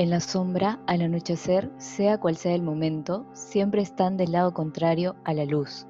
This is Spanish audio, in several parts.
En la sombra, al anochecer, sea cual sea el momento, siempre están del lado contrario a la luz.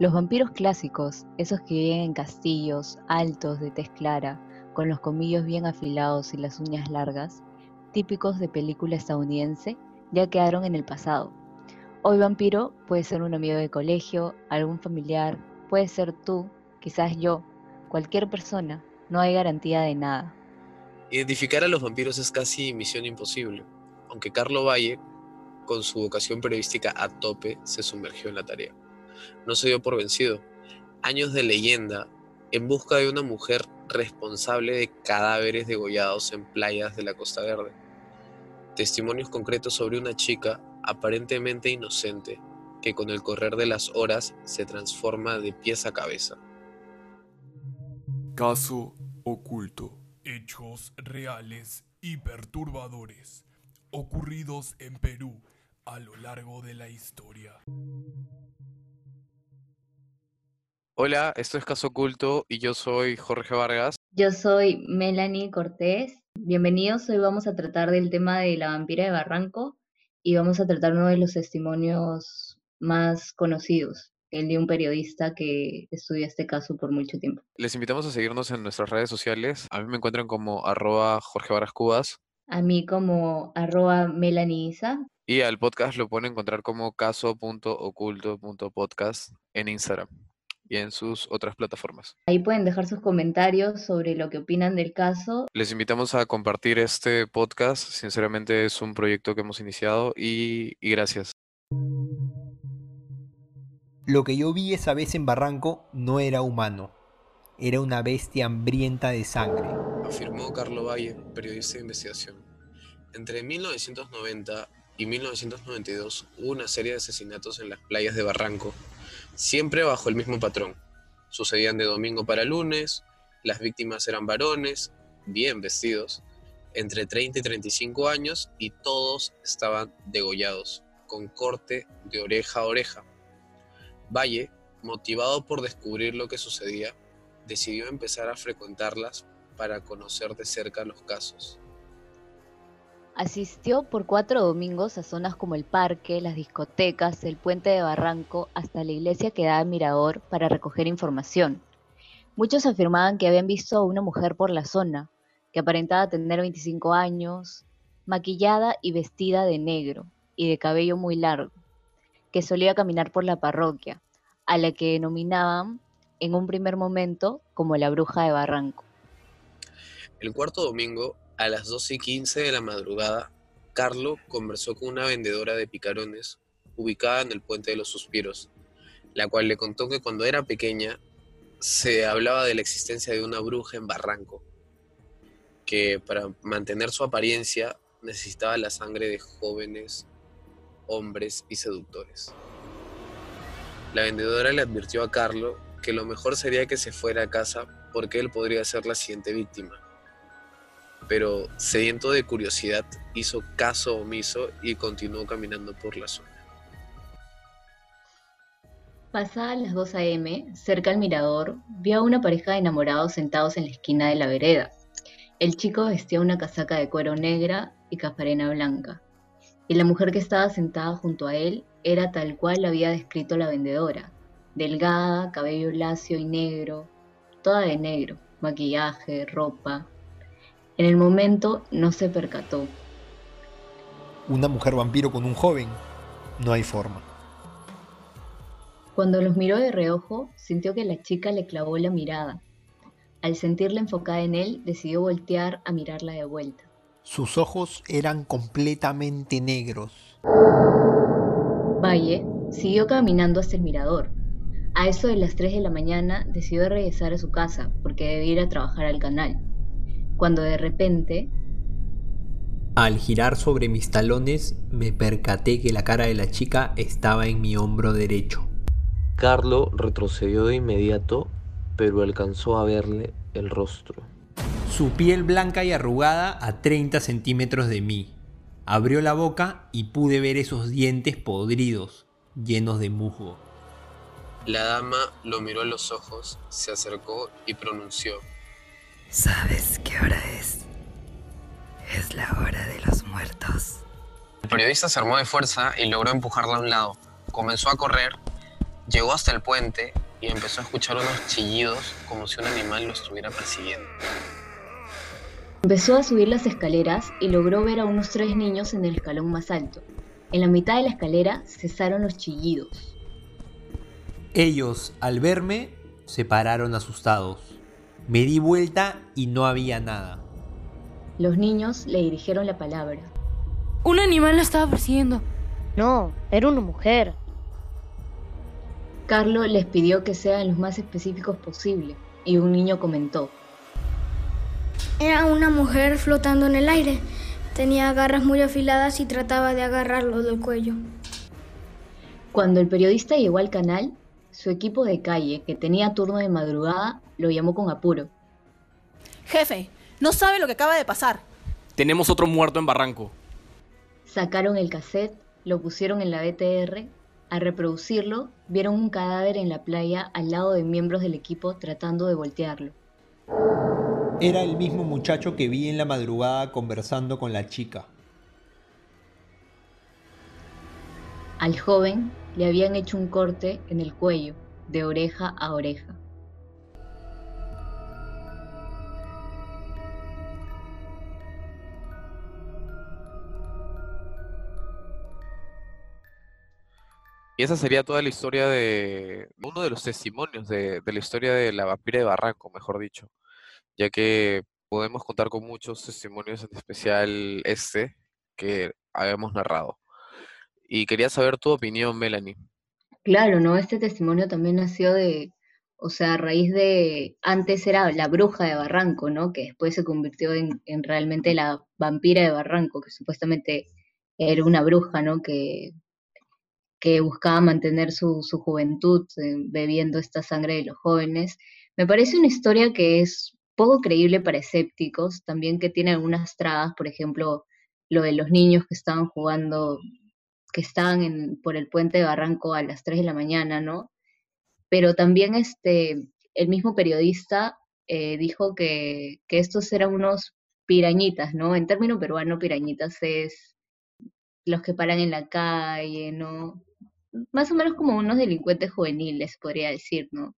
Los vampiros clásicos, esos que viven en castillos altos de tez clara, con los comillos bien afilados y las uñas largas, típicos de película estadounidense, ya quedaron en el pasado. Hoy vampiro puede ser un amigo de colegio, algún familiar, puede ser tú, quizás yo, cualquier persona, no hay garantía de nada. Identificar a los vampiros es casi misión imposible, aunque Carlo Valle, con su vocación periodística a tope, se sumergió en la tarea. No se dio por vencido. Años de leyenda en busca de una mujer responsable de cadáveres degollados en playas de la Costa Verde. Testimonios concretos sobre una chica aparentemente inocente que con el correr de las horas se transforma de pies a cabeza. Caso oculto. Hechos reales y perturbadores ocurridos en Perú a lo largo de la historia. Hola, esto es Caso Oculto y yo soy Jorge Vargas. Yo soy Melanie Cortés. Bienvenidos, hoy vamos a tratar del tema de la vampira de Barranco y vamos a tratar uno de los testimonios más conocidos el de un periodista que estudia este caso por mucho tiempo. Les invitamos a seguirnos en nuestras redes sociales. A mí me encuentran como arroba Jorge Varas Cubas. A mí como arroba Melaniza. Y al podcast lo pueden encontrar como caso.oculto.podcast en Instagram y en sus otras plataformas. Ahí pueden dejar sus comentarios sobre lo que opinan del caso. Les invitamos a compartir este podcast. Sinceramente es un proyecto que hemos iniciado y, y gracias. Lo que yo vi esa vez en Barranco no era humano, era una bestia hambrienta de sangre. Afirmó Carlo Valle, periodista de investigación. Entre 1990 y 1992 hubo una serie de asesinatos en las playas de Barranco, siempre bajo el mismo patrón. Sucedían de domingo para lunes, las víctimas eran varones, bien vestidos, entre 30 y 35 años y todos estaban degollados, con corte de oreja a oreja. Valle, motivado por descubrir lo que sucedía, decidió empezar a frecuentarlas para conocer de cerca los casos. Asistió por cuatro domingos a zonas como el parque, las discotecas, el puente de Barranco, hasta la iglesia que da Mirador para recoger información. Muchos afirmaban que habían visto a una mujer por la zona, que aparentaba tener 25 años, maquillada y vestida de negro y de cabello muy largo que solía caminar por la parroquia, a la que denominaban en un primer momento como la bruja de Barranco. El cuarto domingo, a las 12 y 15 de la madrugada, Carlo conversó con una vendedora de picarones ubicada en el Puente de los Suspiros, la cual le contó que cuando era pequeña se hablaba de la existencia de una bruja en Barranco, que para mantener su apariencia necesitaba la sangre de jóvenes hombres y seductores. La vendedora le advirtió a Carlo que lo mejor sería que se fuera a casa porque él podría ser la siguiente víctima. Pero, sediento de curiosidad, hizo caso omiso y continuó caminando por la zona. Pasadas las 2 a.m., cerca al mirador, vio a una pareja de enamorados sentados en la esquina de la vereda. El chico vestía una casaca de cuero negra y cafarena blanca y la mujer que estaba sentada junto a él era tal cual la había descrito la vendedora, delgada, cabello lacio y negro, toda de negro, maquillaje, ropa. En el momento no se percató. Una mujer vampiro con un joven, no hay forma. Cuando los miró de reojo, sintió que la chica le clavó la mirada. Al sentirla enfocada en él, decidió voltear a mirarla de vuelta. Sus ojos eran completamente negros. Valle siguió caminando hasta el mirador. A eso de las 3 de la mañana decidió regresar a su casa porque debía ir a trabajar al canal. Cuando de repente... Al girar sobre mis talones me percaté que la cara de la chica estaba en mi hombro derecho. Carlo retrocedió de inmediato, pero alcanzó a verle el rostro. Su piel blanca y arrugada a 30 centímetros de mí. Abrió la boca y pude ver esos dientes podridos, llenos de musgo. La dama lo miró a los ojos, se acercó y pronunció. ¿Sabes qué hora es? Es la hora de los muertos. muertos. El periodista se armó de fuerza y logró empujarla a un lado. Comenzó a correr, llegó hasta el puente y empezó a escuchar unos chillidos como si un animal lo estuviera persiguiendo. Empezó a subir las escaleras y logró ver a unos tres niños en el escalón más alto. En la mitad de la escalera cesaron los chillidos. Ellos, al verme, se pararon asustados. Me di vuelta y no había nada. Los niños le dirigieron la palabra. Un animal la estaba persiguiendo. No, era una mujer. Carlo les pidió que sean los más específicos posible y un niño comentó. Era una mujer flotando en el aire. Tenía garras muy afiladas y trataba de agarrarlo del cuello. Cuando el periodista llegó al canal, su equipo de calle, que tenía turno de madrugada, lo llamó con apuro. Jefe, no sabe lo que acaba de pasar. Tenemos otro muerto en Barranco. Sacaron el cassette, lo pusieron en la BTR. Al reproducirlo, vieron un cadáver en la playa al lado de miembros del equipo tratando de voltearlo. Era el mismo muchacho que vi en la madrugada conversando con la chica. Al joven le habían hecho un corte en el cuello, de oreja a oreja. Y esa sería toda la historia de uno de los testimonios de, de la historia de la vampira de Barranco, mejor dicho, ya que podemos contar con muchos testimonios, en especial este que habíamos narrado. Y quería saber tu opinión, Melanie. Claro, ¿no? Este testimonio también nació de, o sea, a raíz de, antes era la bruja de Barranco, ¿no? Que después se convirtió en, en realmente la vampira de Barranco, que supuestamente era una bruja, ¿no? Que, que buscaba mantener su, su juventud eh, bebiendo esta sangre de los jóvenes. Me parece una historia que es poco creíble para escépticos, también que tiene algunas trabas, por ejemplo, lo de los niños que estaban jugando que estaban en, por el puente de Barranco a las 3 de la mañana, ¿no? Pero también este, el mismo periodista eh, dijo que, que estos eran unos pirañitas, ¿no? En término peruano, pirañitas es los que paran en la calle, ¿no? Más o menos como unos delincuentes juveniles, podría decir, ¿no?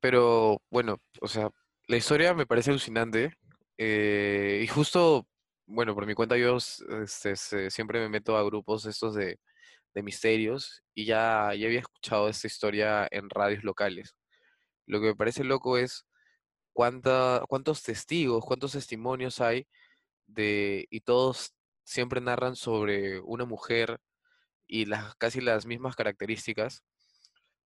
Pero bueno, o sea, la historia me parece alucinante. eh, y justo, bueno, por mi cuenta yo este, siempre me meto a grupos estos de, de misterios y ya, ya había escuchado esta historia en radios locales. Lo que me parece loco es cuánta, cuántos testigos, cuántos testimonios hay de, y todos siempre narran sobre una mujer y las, casi las mismas características.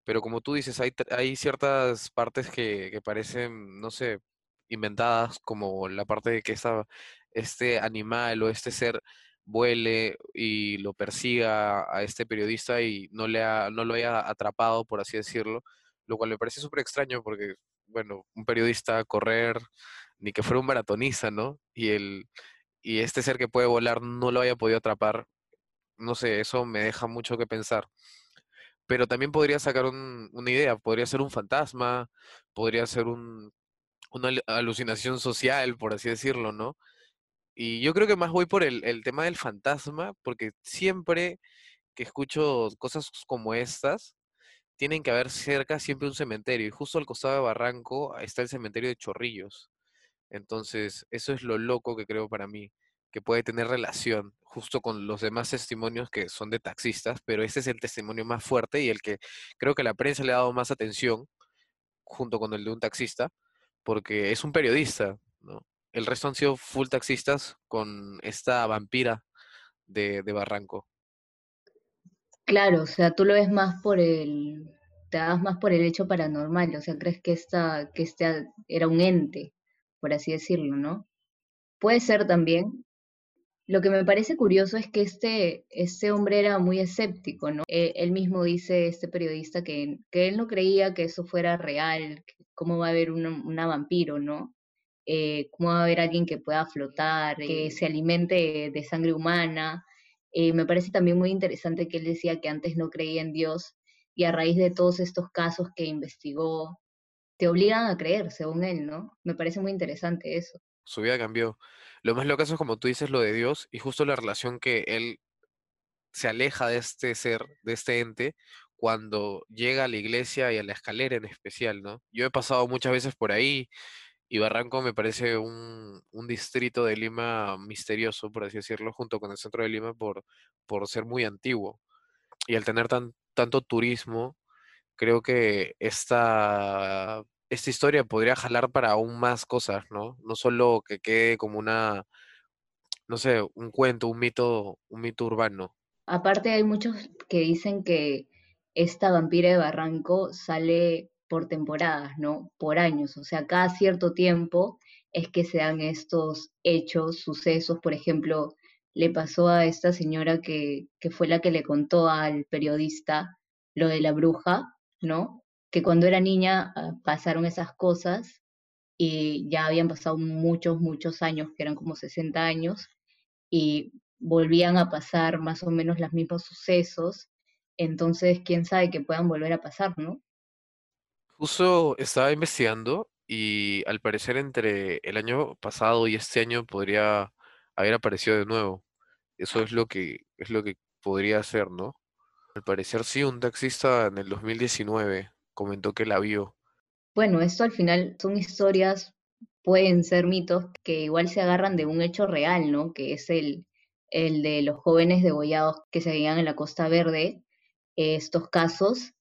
Pero como tú dices, hay, hay ciertas partes que, que parecen, no sé, inventadas, como la parte de que esta, este animal o este ser vuele y lo persiga a este periodista y no, le ha- no lo haya atrapado, por así decirlo, lo cual me parece súper extraño porque, bueno, un periodista correr, ni que fuera un maratonista, ¿no? Y, el, y este ser que puede volar no lo haya podido atrapar, no sé, eso me deja mucho que pensar pero también podría sacar un- una idea, podría ser un fantasma, podría ser un, una alu- alucinación social, por así decirlo, ¿no? Y yo creo que más voy por el, el tema del fantasma, porque siempre que escucho cosas como estas, tienen que haber cerca siempre un cementerio, y justo al costado de Barranco está el cementerio de Chorrillos. Entonces, eso es lo loco que creo para mí, que puede tener relación justo con los demás testimonios que son de taxistas, pero este es el testimonio más fuerte y el que creo que la prensa le ha dado más atención junto con el de un taxista, porque es un periodista, ¿no? El resto han sido full taxistas con esta vampira de, Barranco. Claro, o sea, tú lo ves más por el, te das más por el hecho paranormal, o sea, crees que esta, que este era un ente, por así decirlo, ¿no? Puede ser también. Lo que me parece curioso es que este, este hombre era muy escéptico, ¿no? Él mismo dice, este periodista, que, que él no creía que eso fuera real, cómo va a haber una, una vampiro, ¿no? Eh, cómo va a haber alguien que pueda flotar, que se alimente de sangre humana. Eh, me parece también muy interesante que él decía que antes no creía en Dios y a raíz de todos estos casos que investigó, te obligan a creer, según él, ¿no? Me parece muy interesante eso. su vida cambió. Lo más loco es como tú dices lo de Dios y justo la relación que él se aleja de este ser, de este ente, cuando llega a la iglesia y a la escalera en especial, ¿no? Yo he pasado muchas veces por ahí y Barranco me parece un, un distrito de Lima misterioso, por así decirlo, junto con el centro de Lima por, por ser muy antiguo. Y al tener tan, tanto turismo, creo que esta, esta historia podría jalar para aún más cosas, ¿no? No solo que quede como una, no sé, un cuento, un mito, un mito urbano. Aparte hay muchos que dicen que esta vampira de Barranco sale por temporadas, ¿no? Por años, o sea, cada cierto tiempo es que se dan estos hechos, sucesos, por ejemplo, le pasó a esta señora que, que fue la que le contó al periodista lo de la bruja, ¿no? Que cuando era niña ah, pasaron esas cosas y ya habían pasado muchos, muchos años, que eran como 60 años, y volvían a pasar más o menos los mismos sucesos, entonces quién sabe que puedan volver a pasar, ¿no? Justo estaba investigando y al parecer entre el año pasado y este año podría haber aparecido de nuevo. Eso es lo que es lo que podría ser, ¿no? Al parecer sí, un taxista en el 2019 comentó que la vio. Bueno, esto al final son historias, pueden ser mitos que igual se agarran de un hecho real, ¿no? Que es el, el de los jóvenes degollados que se veían en la Costa Verde, estos casos.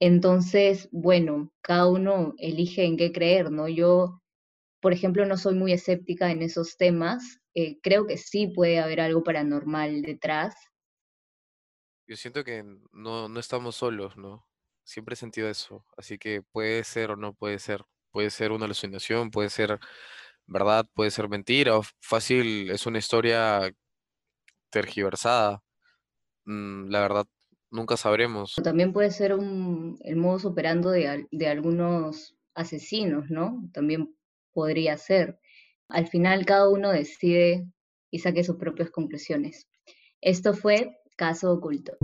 Entonces, bueno, cada uno elige en qué creer, ¿no? Yo, por ejemplo, no soy muy escéptica en esos temas. Eh, creo que sí puede haber algo paranormal detrás. Yo siento que no, no estamos solos, ¿no? Siempre he sentido eso. Así que puede ser o no puede ser. Puede ser una alucinación, puede ser verdad, puede ser mentira, fácil, es una historia tergiversada. Mm, la verdad, nunca sabremos. También puede ser un, el modus operando de, de algunos asesinos, ¿no? También podría ser. Al final cada uno decide y saque sus propias conclusiones. Esto fue Caso Oculto.